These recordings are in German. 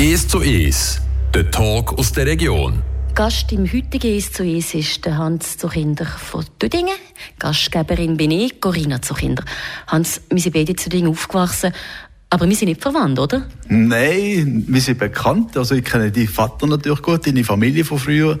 1 zu 1, der Talk aus der Region. Gast im heutigen 1 zu 1 ist der Hans Zuchinder von Düdingen. Gastgeberin bin ich, Corinna Zuchinder. Hans, wir sind beide zu Dingen aufgewachsen, aber wir sind nicht verwandt, oder? Nein, wir sind bekannt. Also ich kenne die Vater natürlich gut, deine Familie von früher,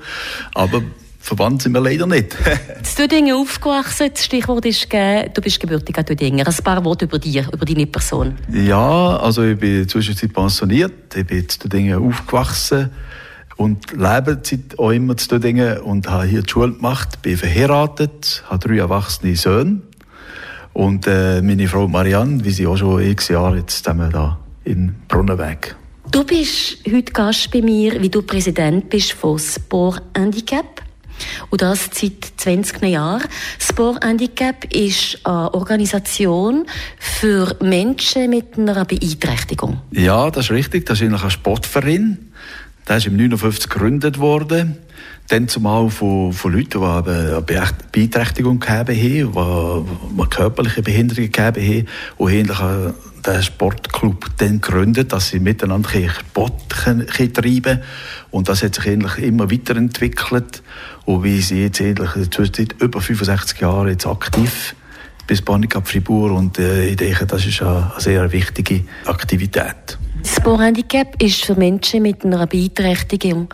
aber verwandt sind wir leider nicht. zu Düdingen aufgewachsen, das Stichwort ist gegeben, du bist gebürtig an Düdingen. Ein paar Worte über dich, über deine Person. Ja, also ich bin zwischendurch pensioniert, ich bin zu Düdingen aufgewachsen und lebe seit auch immer zu Düdingen und habe hier die Schule gemacht, bin verheiratet, habe drei erwachsene Söhne und äh, meine Frau Marianne, wie sie auch schon x Jahre jetzt zusammen da in Brunnenweg. Du bist heute Gast bei mir, wie du Präsident bist von Sport Handicap. Und das seit 20 Jahren. Sport Handicap ist eine Organisation für Menschen mit einer Beeinträchtigung. Ja, das ist richtig. Das ist eigentlich ein Sportverein. Der ist im 59 gegründet worden. Dann zumal von, von Leuten, die eine Beeinträchtigung gehabt haben, die, die körperliche Behinderungen gehabt haben und eigentlich den Sportclub dann gegründet, dass sie miteinander Sport treiben können. Und das hat sich eigentlich immer weiterentwickelt. Und wie sie jetzt eigentlich seit über 65 Jahren jetzt aktiv bis Banikap Fribourg und äh, ich denke, das ist eine sehr wichtige Aktivität. Sporthandicap ist für Menschen mit einer Beeinträchtigung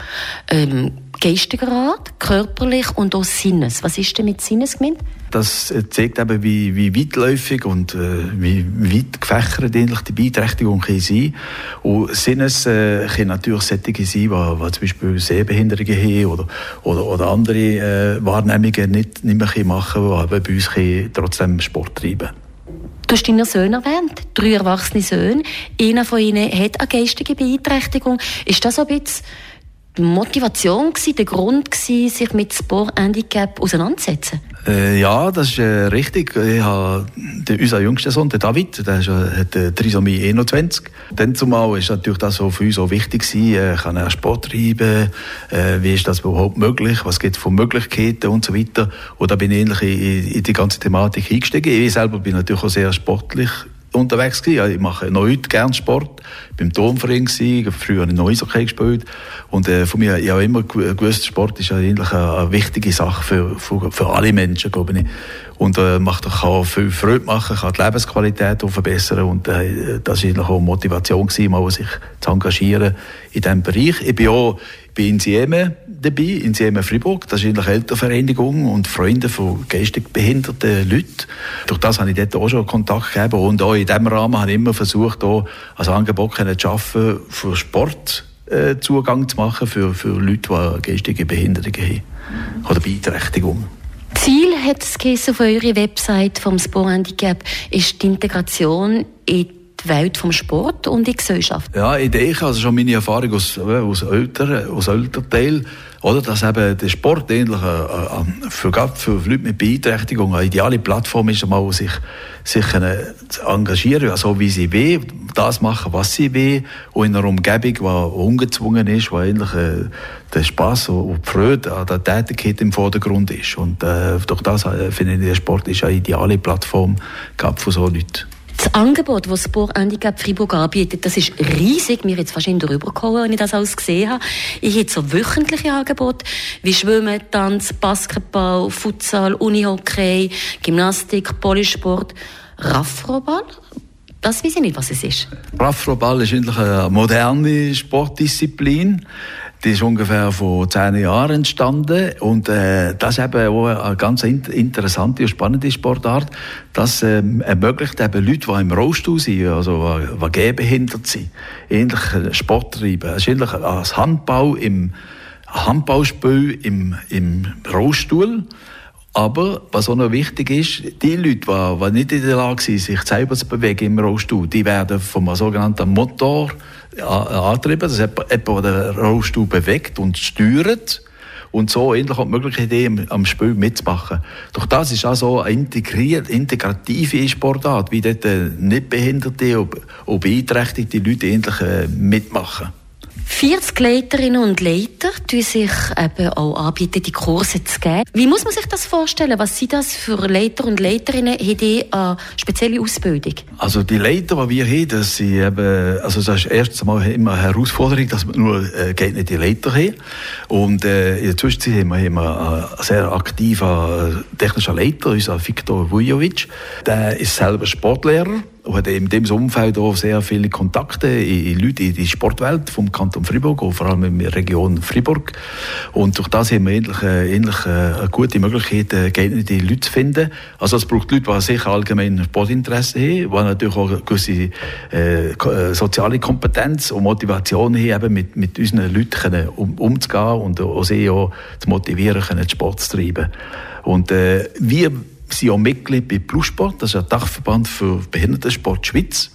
ähm, geistiger Art, körperlich und auch Sinnes. Was ist denn mit Sinnes gemeint? Das zeigt eben, wie, wie weitläufig und äh, wie weit gefächert eigentlich die Beeinträchtigung kann sein Und Sinnes äh, können natürlich solche sein, die, zum Beispiel Sehbehinderungen haben oder, oder, oder andere äh, Wahrnehmungen nicht, nicht mehr machen können, aber bei uns trotzdem Sport treiben Du hast deine Söhne erwähnt, drei erwachsene Söhne. Einer von ihnen hat eine geistige Beeinträchtigung. Ist das so ein bisschen die Motivation gewesen, der Grund gewesen, sich mit Sport Handicap auseinanderzusetzen? Äh, ja, das ist äh, richtig. Ich habe den, unser jüngster Sohn, der David, der ist, äh, hat äh, Trisomie 21. Dann zumal ist natürlich das so für uns auch wichtig gewesen, äh, kann er Sport treiben, äh, wie ist das überhaupt möglich, was gibt es von Möglichkeiten und so weiter. Und da bin ich ähnlich in, in die ganze Thematik eingestiegen. Ich selber bin natürlich auch sehr sportlich unterwegs gewesen. Ich mache noch heute gerne Sport. Ich war im Turmverein, gewesen, früher in Neusockey gespielt. Und äh, von mir, ich habe immer gewusst, Sport ist eigentlich eine, eine wichtige Sache für, für, für, alle Menschen, glaube ich. Und äh, macht, kann viel Freude machen, kann die Lebensqualität auch verbessern. Und äh, das war auch Motivation, gewesen, mal sich zu engagieren in diesem Bereich. Ich bin auch bei Insieme dabei, Insieme Fribourg. Das ist eigentlich eine Elternvereinigung und Freunde von geistig behinderten Leuten. Durch das habe ich dort auch schon Kontakt gegeben. Und auch in diesem Rahmen habe ich immer versucht, auch ein Angebot zu schaffen für Sport. Äh, Zugang zu machen für, für Leute, die geistige Behinderungen haben oder Beeinträchtigungen. Ziel hat es auf eurer Website vom Sport Handicap ist die Integration in die Welt vom Sport und die Gesellschaft? Ja, ich denke, also schon meine Erfahrung aus, äh, aus, älteren, aus älteren Teil, oder, dass eben der Sport ähnlich äh, für, für Leute mit Beeinträchtigung eine ideale Plattform ist, um sich, sich zu engagieren, also wie sie will, das machen, was sie will, und in einer Umgebung, die ungezwungen ist, wo eigentlich äh, der Spaß und die Freude an der Tätigkeit im Vordergrund ist. Und äh, durch das äh, finde ich, der Sport ist eine ideale Plattform für so Leute. Das Angebot, das Sport Handicap Fribourg anbietet, das ist riesig. Mir jetzt fast drüber gekommen, wenn ich das alles gesehen habe. Ich hätte so wöchentliche Angebote wie Schwimmen, Tanz, Basketball, Futsal, Unihockey, Gymnastik, Polysport, Raffroball. Das weiß ich nicht, was es ist. Raffroball ist eigentlich eine moderne Sportdisziplin. Die ist ungefähr vor zehn Jahren entstanden und äh, das ist eben auch eine ganz interessante und spannende Sportart. Das ähm, ermöglicht eben Leute, die im Rollstuhl sind, also die, gehbehindert sind, ähnlich Sport treiben. Es ist ähnlich als Handball im Handballspiel im, im Rollstuhl. Aber was auch noch wichtig ist, die Leute, die, nicht in der Lage sind, sich selber zu bewegen im Rollstuhl, die werden vom sogenannten Motor antrieben. Das ist jemand, der den Rollstuhl bewegt und steuert und so endlich auch die Möglichkeit am Spiel mitzumachen. Doch das ist auch so eine integriert, integrative Sportart, wie dort nicht behinderte und beeinträchtigte Leute endlich äh, mitmachen. 40 Leiterinnen und Leiter tun sich eben auch anbieten, die Kurse zu geben. Wie muss man sich das vorstellen? Was sind das für Leiter und Leiterinnen? Haben die eine spezielle Ausbildung? Also die Leiter, die wir haben, das sind eben, also das ist erstens einmal immer eine Herausforderung, dass wir nur äh, geeignete Leiter haben. Und äh, in der Zwischenzeit haben wir, haben wir einen sehr aktiven technischen Leiter, unser Viktor Vujovic. Der ist selber Sportlehrer hat in diesem Umfeld auch sehr viele Kontakte in, Leute in die Sportwelt vom Kanton Fribourg, und vor allem in der Region Fribourg. Und durch das haben wir endlich, äh, endlich äh, eine gute Möglichkeit, äh, geeignete Leute zu finden. Also es braucht Leute, die sicher allgemein Sportinteresse haben, die natürlich auch eine gewisse äh, soziale Kompetenz und Motivation haben, eben mit, mit unseren Leuten können um, umzugehen und auch sie auch zu motivieren, können Sport zu treiben. Und äh, wir sind auch Mitglied bei Plussport, das ist ein Dachverband für Behindertensport Schweiz.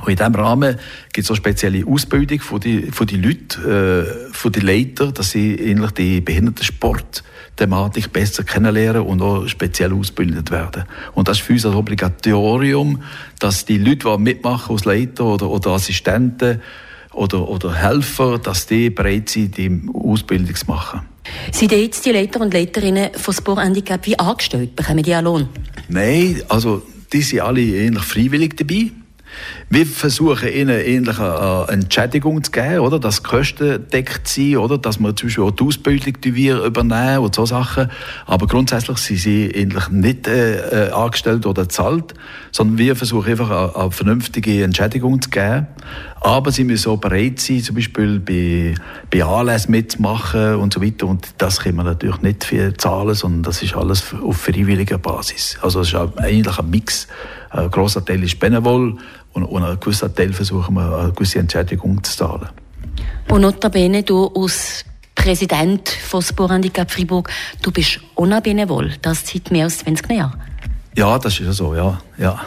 Und in diesem Rahmen gibt es auch spezielle Ausbildung von die, von die Leute, äh, von den Leitern, dass sie ähnlich die Behindertensport-Thematik besser kennenlernen und auch speziell ausgebildet werden. Und das ist für uns ein Obligatorium, dass die Leute, die mitmachen als Leiter oder, oder Assistenten oder, oder Helfer, dass die bereit sind, die Ausbildung zu machen. Sind jetzt die Leiter und Leiterinnen von Sport Handicap wie angestellt? Bekommen die einen Lohn? Nein, also die sind alle ähnlich freiwillig dabei. Wir versuchen ihnen ähnlich eine Entschädigung zu geben, oder? Dass Kosten deckt sind, oder? Dass wir zum Beispiel auch die Ausbildung die übernehmen und so Sachen. Aber grundsätzlich sind sie ähnlich nicht äh, äh, angestellt oder zahlt, sondern wir versuchen einfach eine, eine, vernünftige Entschädigung zu geben. Aber sie müssen auch bereit sein, zum Beispiel bei, bei Anlässen mitzumachen und so weiter. Und das können wir natürlich nicht viel zahlen, sondern das ist alles auf freiwilliger Basis. Also es ist eigentlich ein Mix. Ein grosser Teil ist Benevol und, und ein gewisser Teil versuchen wir, eine gewisse Entschädigung zu zahlen. Und notabene, du als Präsident von Sport Handicap Fribourg, du bist ohne Benevol, das seit mehr als 20 Jahren. Ja, das ist ja so, ja. ja.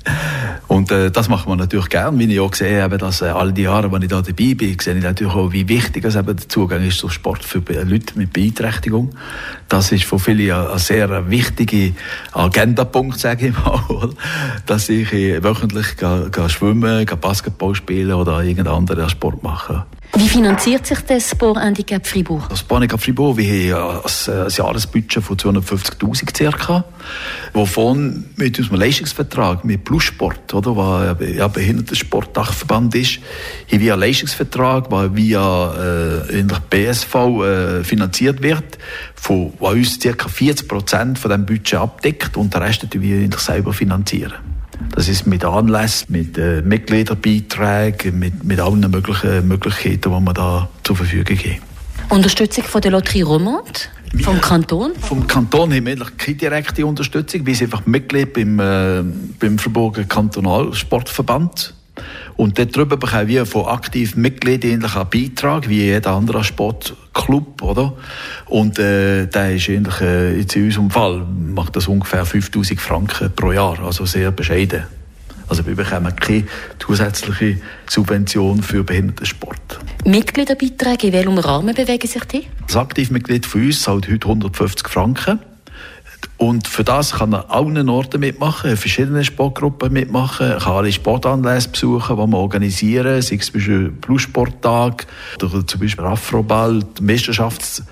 und äh, das machen wir natürlich gern, wie ich auch gesehen habe, dass äh, all die Jahre, wenn ich da dabei bin, sehe ich natürlich auch, wie wichtig es eben der Zugang ist zum Sport für Leute mit Beeinträchtigung. Das ist für viele ein, ein sehr wichtiger Agendapunkt, sage ich mal, dass ich äh, wöchentlich ga, ga schwimmen, ga Basketball spielen oder irgendeinen anderen Sport machen. Wie finanziert sich das Sport Handicap Fribourg? Das Sport Handicap Fribourg, wir haben ein, ein Jahresbudget von 250'000 circa, wovon mit unserem Leistungsvertrag mit Plussport, oder, was ja Behindertensportdachverband ist, haben wir einen Leistungsvertrag, der via äh, in der BSV äh, finanziert wird, von, was uns circa 40 Prozent von diesem Budget abdeckt und den Rest wir selber finanzieren. Das ist mit Anlässen, mit äh, Mitgliederbeiträgen, mit, mit allen möglichen Möglichkeiten, die man da zur Verfügung haben. Unterstützung von der Lotterie Romande? Vom Kanton? Vom Kanton haben wir eigentlich keine direkte Unterstützung. Wir sind einfach Mitglied beim, äh, beim Verborgenen Kantonalsportverband. Und darüber bekommen wir von aktiven Mitgliedern einen Beitrag, wie jeder andere Sportclub, oder? Und, äh, der ist ähnlich, äh, jetzt in unserem Fall, macht das ungefähr 5000 Franken pro Jahr, also sehr bescheiden. Also wir bekommen keine zusätzliche Subvention für Behindertensport. Mitgliederbeiträge, in welchem Rahmen bewegen sich die? Das Aktivmitglied von uns zahlt heute 150 Franken. Und für das kann er allen Orten mitmachen, verschiedene Sportgruppen mitmachen, kann alle Sportanlässe besuchen, die wir organisieren, sei es zum Beispiel Bluesporttag oder zum Beispiel Afroball, Meisterschafts-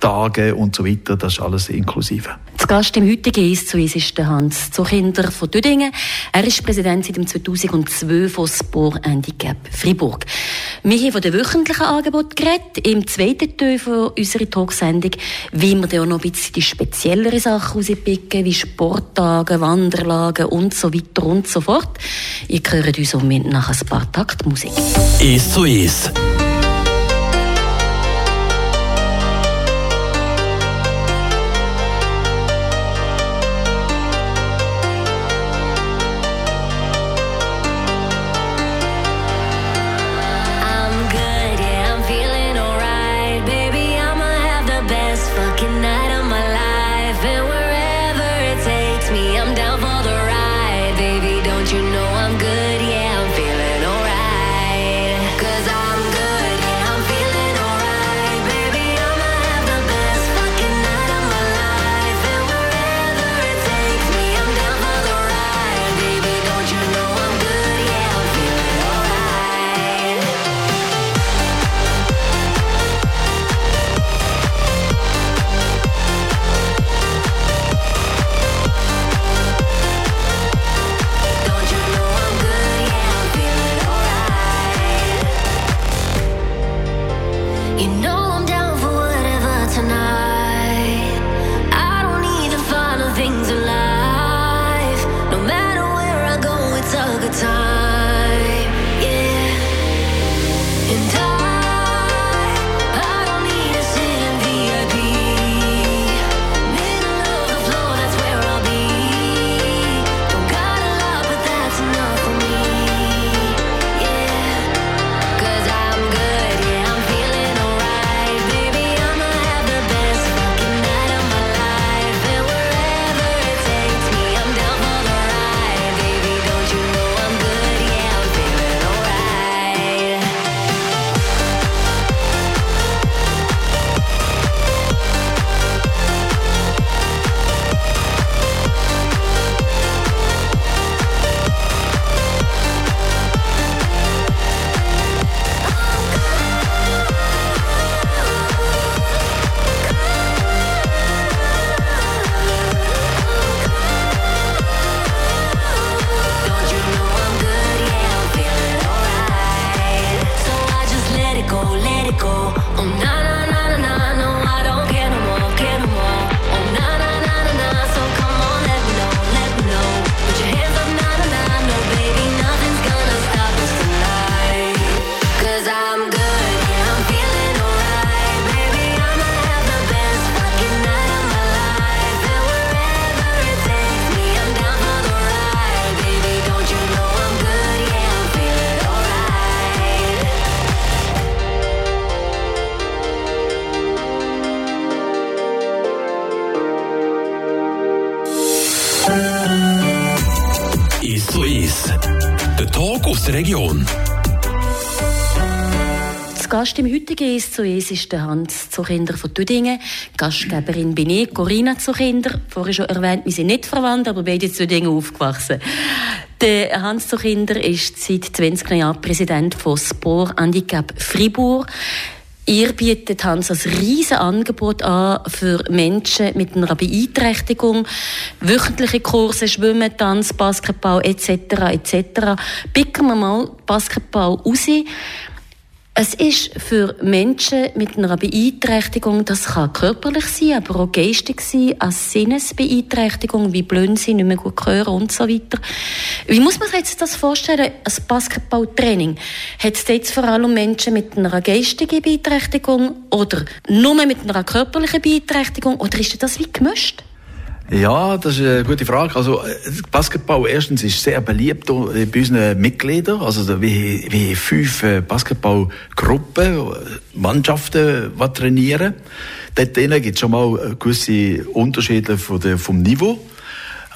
Tage und so weiter, das ist alles inklusive. Gast im heutigen «Eis zu Eis» ist Hans Zuchinder von Düdingen. Er ist Präsident seit 2002 von Sport Handicap Fribourg. Wir haben von den wöchentlichen Angeboten geredet. Im zweiten Teil unserer Talksendung wollen wir auch noch ein bisschen die speziellere Sachen rauspicken, wie Sporttage, Wanderlagen und so weiter und so fort. Ihr hört uns somit nach ein paar Taktmusik. «Eis zu Eis» Gast im heutigen «Es zu Es» ist der Hans Zuchinder von Tüdingen. Gastgeberin bin ich, Corinna Zuchinder. Vorher schon erwähnt, wir sind nicht verwandt, aber beide in Tüdingen aufgewachsen. Der Hans Zuchinder ist seit 20 Jahren Präsident von Sport Handicap Fribourg. Ihr bietet Hans ein riesen Angebot an für Menschen mit einer Beeinträchtigung. Wöchentliche Kurse, Schwimmen, Tanz, Basketball etc. etc. Picken wir mal Basketball raus. Es ist für Menschen mit einer Beeinträchtigung, das kann körperlich sein, aber auch geistig sein, als Sinnesbeeinträchtigung, wie blind sind, nicht mehr gut hören und so weiter. Wie muss man sich jetzt das vorstellen, als Basketballtraining? Hat es jetzt vor allem Menschen mit einer geistigen Beeinträchtigung oder nur mit einer körperlichen Beeinträchtigung oder ist das wie gemischt? Ja, das ist eine gute Frage. Also, äh, Basketball erstens ist sehr beliebt bei unseren Mitgliedern. Also, wir, haben fünf äh, Basketballgruppen, Mannschaften, die trainieren. Dort gibt es schon mal gewisse Unterschiede vom Niveau.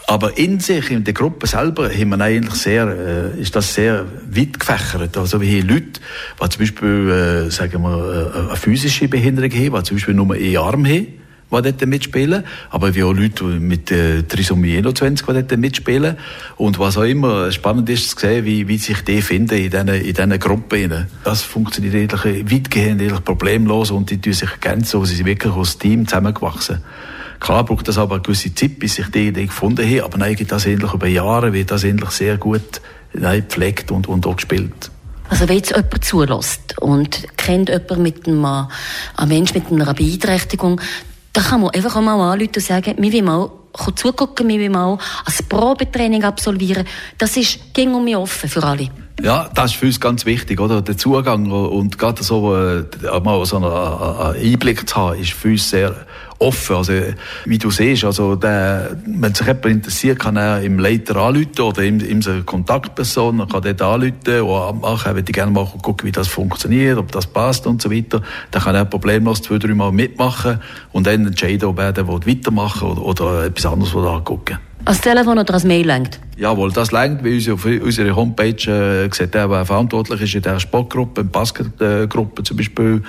Aber in sich, in der Gruppe selber, haben wir eigentlich sehr, äh, ist das sehr weit gefächert. Also wir haben Leute, die zum Beispiel, äh, sagen wir, eine physische Behinderung haben, die zum Beispiel nur einen Arm haben die dort mitspielen. Aber wir auch Leute mit äh, Trisomie 21, die dort mitspielen. Und was auch immer spannend ist, zu sehen, wie, wie sich die finden in diesen, in diesen Gruppen. Das funktioniert eigentlich weitgehend eigentlich problemlos und die tun sich ergänzen. Also sie sind wirklich als Team zusammengewachsen. Klar braucht das aber eine gewisse Zeit, bis sich die Idee gefunden haben, aber nein, das endlich über Jahre, wird das endlich sehr gut nein, gepflegt und, und auch gespielt. Also wenn jetzt jemand zulässt und kennt jemanden mit einem, einem Mensch mit einer Beeinträchtigung, da kann man einfach mal anrufen und sagen, wir wollen mal zugucken, wir wollen mal ein Probetraining absolvieren. Das ist ging um mich offen für alle. Ja, das ist für uns ganz wichtig, oder? Der Zugang und gerade so äh, mal so einen, Einblick zu haben, ist für uns sehr offen. Also, wie du siehst, also der, wenn sich jemand interessiert, kann er im Leiter anrufen oder ihm, ihm eine Kontaktperson, kann dort anrufen und machen, würde ich gerne mal gucken, wie das funktioniert, ob das passt und so weiter. Dann kann er problemlos zwei, drei Mal mitmachen und dann entscheiden, ob er weitermachen will oder, oder etwas anderes angucken als Telefon oder als Mail lenkt? Jawohl, das lenkt, weil unsere, auf unserer Homepage äh, sieht er, wer verantwortlich ist in der Sportgruppe, in der Basketgruppe zum Beispiel.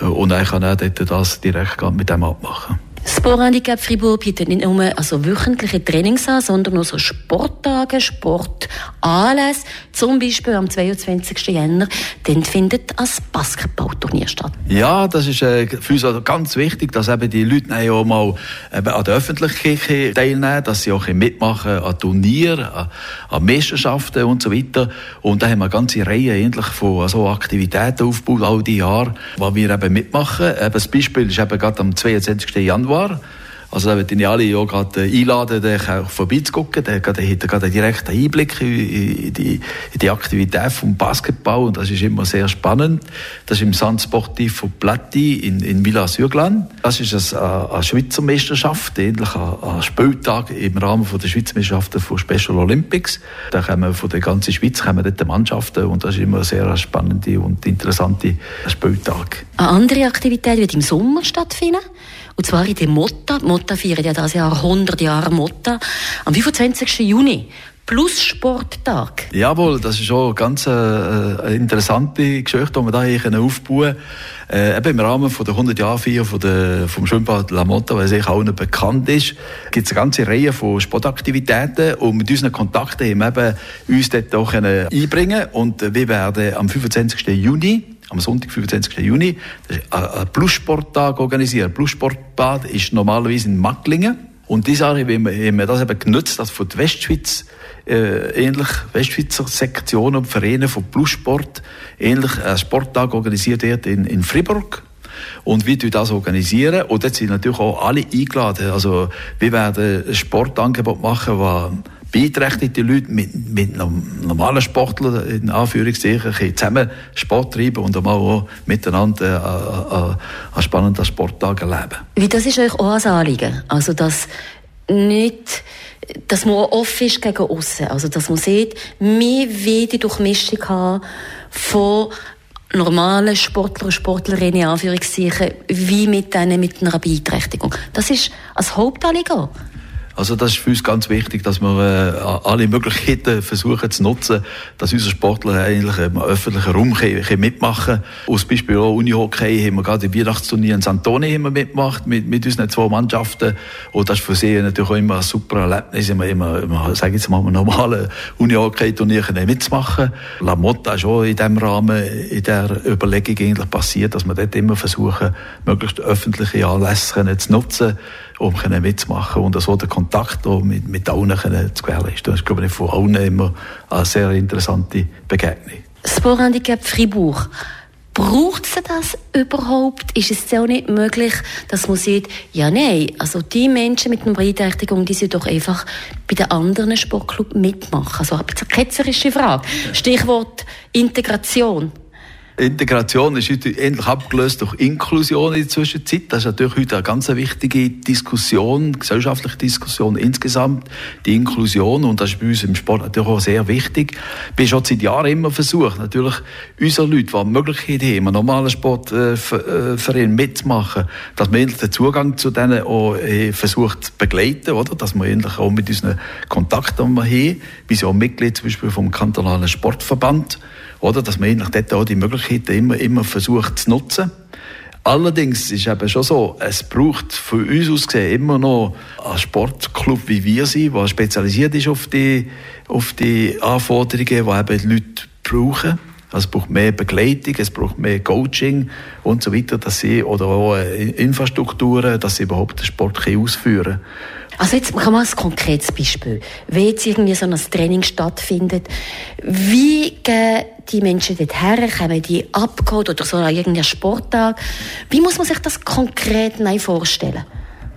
Äh, und dann kann er dort das direkt mit dem abmachen. Sporthandicap Fribourg bietet nicht nur also wöchentliche Trainings an, sondern auch so Sporttage, Sportanlässe. Zum Beispiel am 22. Jänner, dann findet ein Basketballturnier statt. Ja, das ist äh, für uns also ganz wichtig, dass eben die Leute auch mal eben an der Öffentlichkeit teilnehmen, dass sie auch mitmachen an Turnieren, an, an Meisterschaften und so weiter. Und da haben wir eine ganze Reihe ähnlich von also Aktivitäten aufgebaut, all die Jahre, wo wir eben mitmachen. Eben das Beispiel ist eben gerade am 22. Januar Januar. Also da würde ich alle ja gerade einladen, da vorbeizugucken. Da hat er gerade einen Einblick in die, in die Aktivität vom Basketball und das ist immer sehr spannend. Das ist im San Sportivo Platti in, in Villa Sürglan. Das ist eine, eine Schweizer Meisterschaft, ähnlich ein, Spieltag im Rahmen von der Schweizer Meisterschaften von Special Olympics. Da kommen von der ganzen Schweiz kommen dort Mannschaften und das ist immer ein sehr spannende und interessante Spieltag. Eine andere Aktivität wird im Sommer stattfinden. Und zwar in der Motta. Motta feiert ja dieses Jahr 100 Jahre Motta. Am 25. Juni. Plus Sporttag. Jawohl, das ist schon ganz äh, eine interessante Geschichte, die wir hier aufbauen können. Äh, eben im Rahmen von der 100 Jahre Feier vom Schwimmbad La Motta, weil es auch nicht bekannt ist, gibt es eine ganze Reihe von Sportaktivitäten und mit unseren Kontakten haben wir eben uns dort auch einbringen und wir werden am 25. Juni am Sonntag, 25. Juni, ein Plussporttag organisiert. Plussportbad ist normalerweise in Macklingen. Und diese Jahre haben wir das eben genutzt, dass von der Westschweiz äh, ähnlich Westschweizer Sektionen und Vereine von Plussport ähnlich ein Sporttag organisiert wird in, in Fribourg. Und wie wir das organisieren, und dort sind natürlich auch alle eingeladen. Also, wir werden ein Sportangebot machen, das beeinträchtigte Leute mit, mit normalen Sportlern in Anführungszeichen zusammen Sport treiben und einmal auch miteinander äh, einen spannenden Sporttag erleben. Wie das ist euch auch ein Anliegen? Also, dass nicht dass man offen ist gegen aussen. Also, dass man sieht, wir wollen die Durchmischung haben von normalen Sportler und Sportlerinnen, in Anführungszeichen, wie mit denen mit einer Beeinträchtigung. Das ist als Hauptanliegen. Also das ist für uns ganz wichtig, dass wir äh, alle Möglichkeiten versuchen zu nutzen, dass unsere Sportler eigentlich im öffentlichen Raum mitmachen können. Als Beispiel auch Unihockey haben wir gerade im Weihnachtsturnier in Santoni haben wir mitgemacht mit, mit unseren zwei Mannschaften. Und das ist für sie natürlich auch immer ein super Erlebnis, immer, immer, immer sage ich jetzt mal, normalen Unihockey-Turnier mitzumachen. La Motta ist auch in diesem Rahmen, in der Überlegung eigentlich passiert, dass wir dort immer versuchen, möglichst öffentliche Anlässe zu nutzen, um mitzumachen und so den Kontakt mit, mit allen zu gewährleisten. Das ist, glaube ich, von allen immer eine sehr interessante Begegnung. Sporthandicap Fribourg. Braucht es das überhaupt? Ist es auch nicht möglich, dass man sieht, ja, nein, also die Menschen mit einer Beeinträchtigung, die sind doch einfach bei den anderen Sportclubs mitmachen. Also eine ketzerische Frage. Stichwort Integration. Integration ist heute endlich abgelöst durch Inklusion in der Zwischenzeit. Das ist natürlich heute eine ganz wichtige Diskussion, gesellschaftliche Diskussion insgesamt, die Inklusion. Und das ist bei uns im Sport natürlich auch sehr wichtig. Ich bin schon seit Jahren immer versucht, natürlich unsere Leute, die Möglichkeiten haben, einen normalen Sportverein mitzumachen, dass man endlich den Zugang zu denen auch äh, versucht zu begleiten, oder? Dass man endlich auch mit unseren Kontakten, die wir haben, wir sind auch Mitglied zum Beispiel vom kantonalen Sportverband, oder? Dass man eigentlich dort auch die Möglichkeiten immer, immer versucht zu nutzen. Allerdings ist eben schon so, es braucht von uns aus gesehen immer noch einen Sportclub wie wir sind, der spezialisiert ist auf die, auf die Anforderungen, die eben die Leute brauchen. Also es braucht mehr Begleitung, es braucht mehr Coaching und so weiter, dass sie, oder auch Infrastrukturen, dass sie überhaupt den Sport ausführen können. Also jetzt machen wir ein konkretes Beispiel. Wenn jetzt irgendwie so ein Training stattfindet, wie gehen die Menschen dorthin, kommen die abgeholt oder so an irgendeinem Sporttag? Wie muss man sich das konkret vorstellen?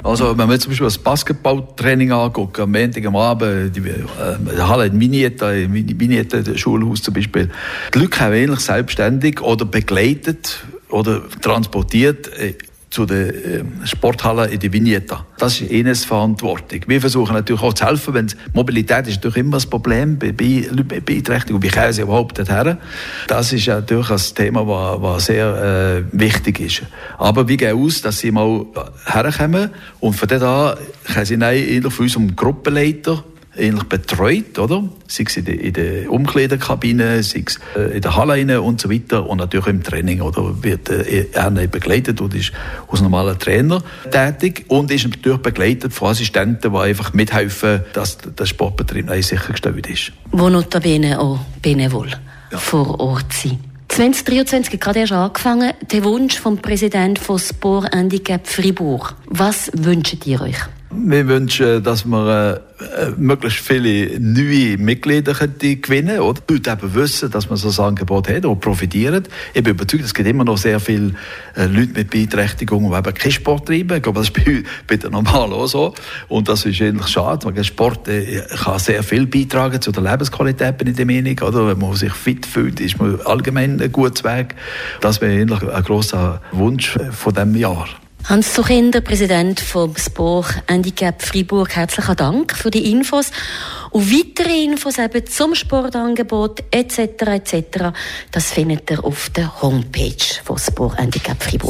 Also, wenn man zum Beispiel das Basketballtraining anguckt, am Montag am Abend, die, äh, Halle in Minietta, in Minietta, Schulhaus zum Beispiel, die Leute haben ähnlich selbstständig oder begleitet oder transportiert äh, zu den äh, Sporthallen in die Vignetta. Das ist Ines Verantwortung. Wir versuchen natürlich auch zu helfen, wenn Mobilität ist natürlich immer das Problem bei, bei Beeinträchtigung. Wie kommen sie überhaupt dorthin? Das ist natürlich ein Thema, was sehr äh, wichtig ist. Aber wir gehen aus, dass sie mal herkommen und von dort an können sie dann von unserem Gruppenleiter ähnlich betreut, oder? Sei es in der, in der Umkleidekabine, sei es äh, in der Halle und so weiter und natürlich im Training, oder? Wird äh, er begleitet und ist als normaler Trainer tätig und ist natürlich begleitet von Assistenten, die einfach mithelfen, dass der Sportbetrieb sichergestellt ist. Wo notabene auch Benevol ja. vor Ort sind. 2023 hat gerade erst angefangen, der Wunsch vom Präsidenten von Sport Handicap Fribourg. Was wünscht ihr euch? Wir wünschen, dass wir äh, möglichst viele neue Mitglieder gewinnen oder die Leute eben wissen, dass man so ein Angebot hat und profitieren. Ich bin überzeugt, es gibt immer noch sehr viele äh, Leute mit Beeinträchtigungen, die eben keinen Sport treiben. Ich glaube, das ist bei, bei den Normalen auch so. Und das ist eigentlich schade, weil Sport äh, kann sehr viel beitragen zu der Lebensqualität, bin ich der Meinung. Oder? Wenn man sich fit fühlt, ist man allgemein ein guter Weg. Das wäre eigentlich ein grosser Wunsch von diesem Jahr. Hans Zuchinder, Präsident vom Sport Handicap Freiburg, herzlichen Dank für die Infos. Und weitere Infos eben zum Sportangebot etc. etc. das findet ihr auf der Homepage von Sport Handicap Freiburg.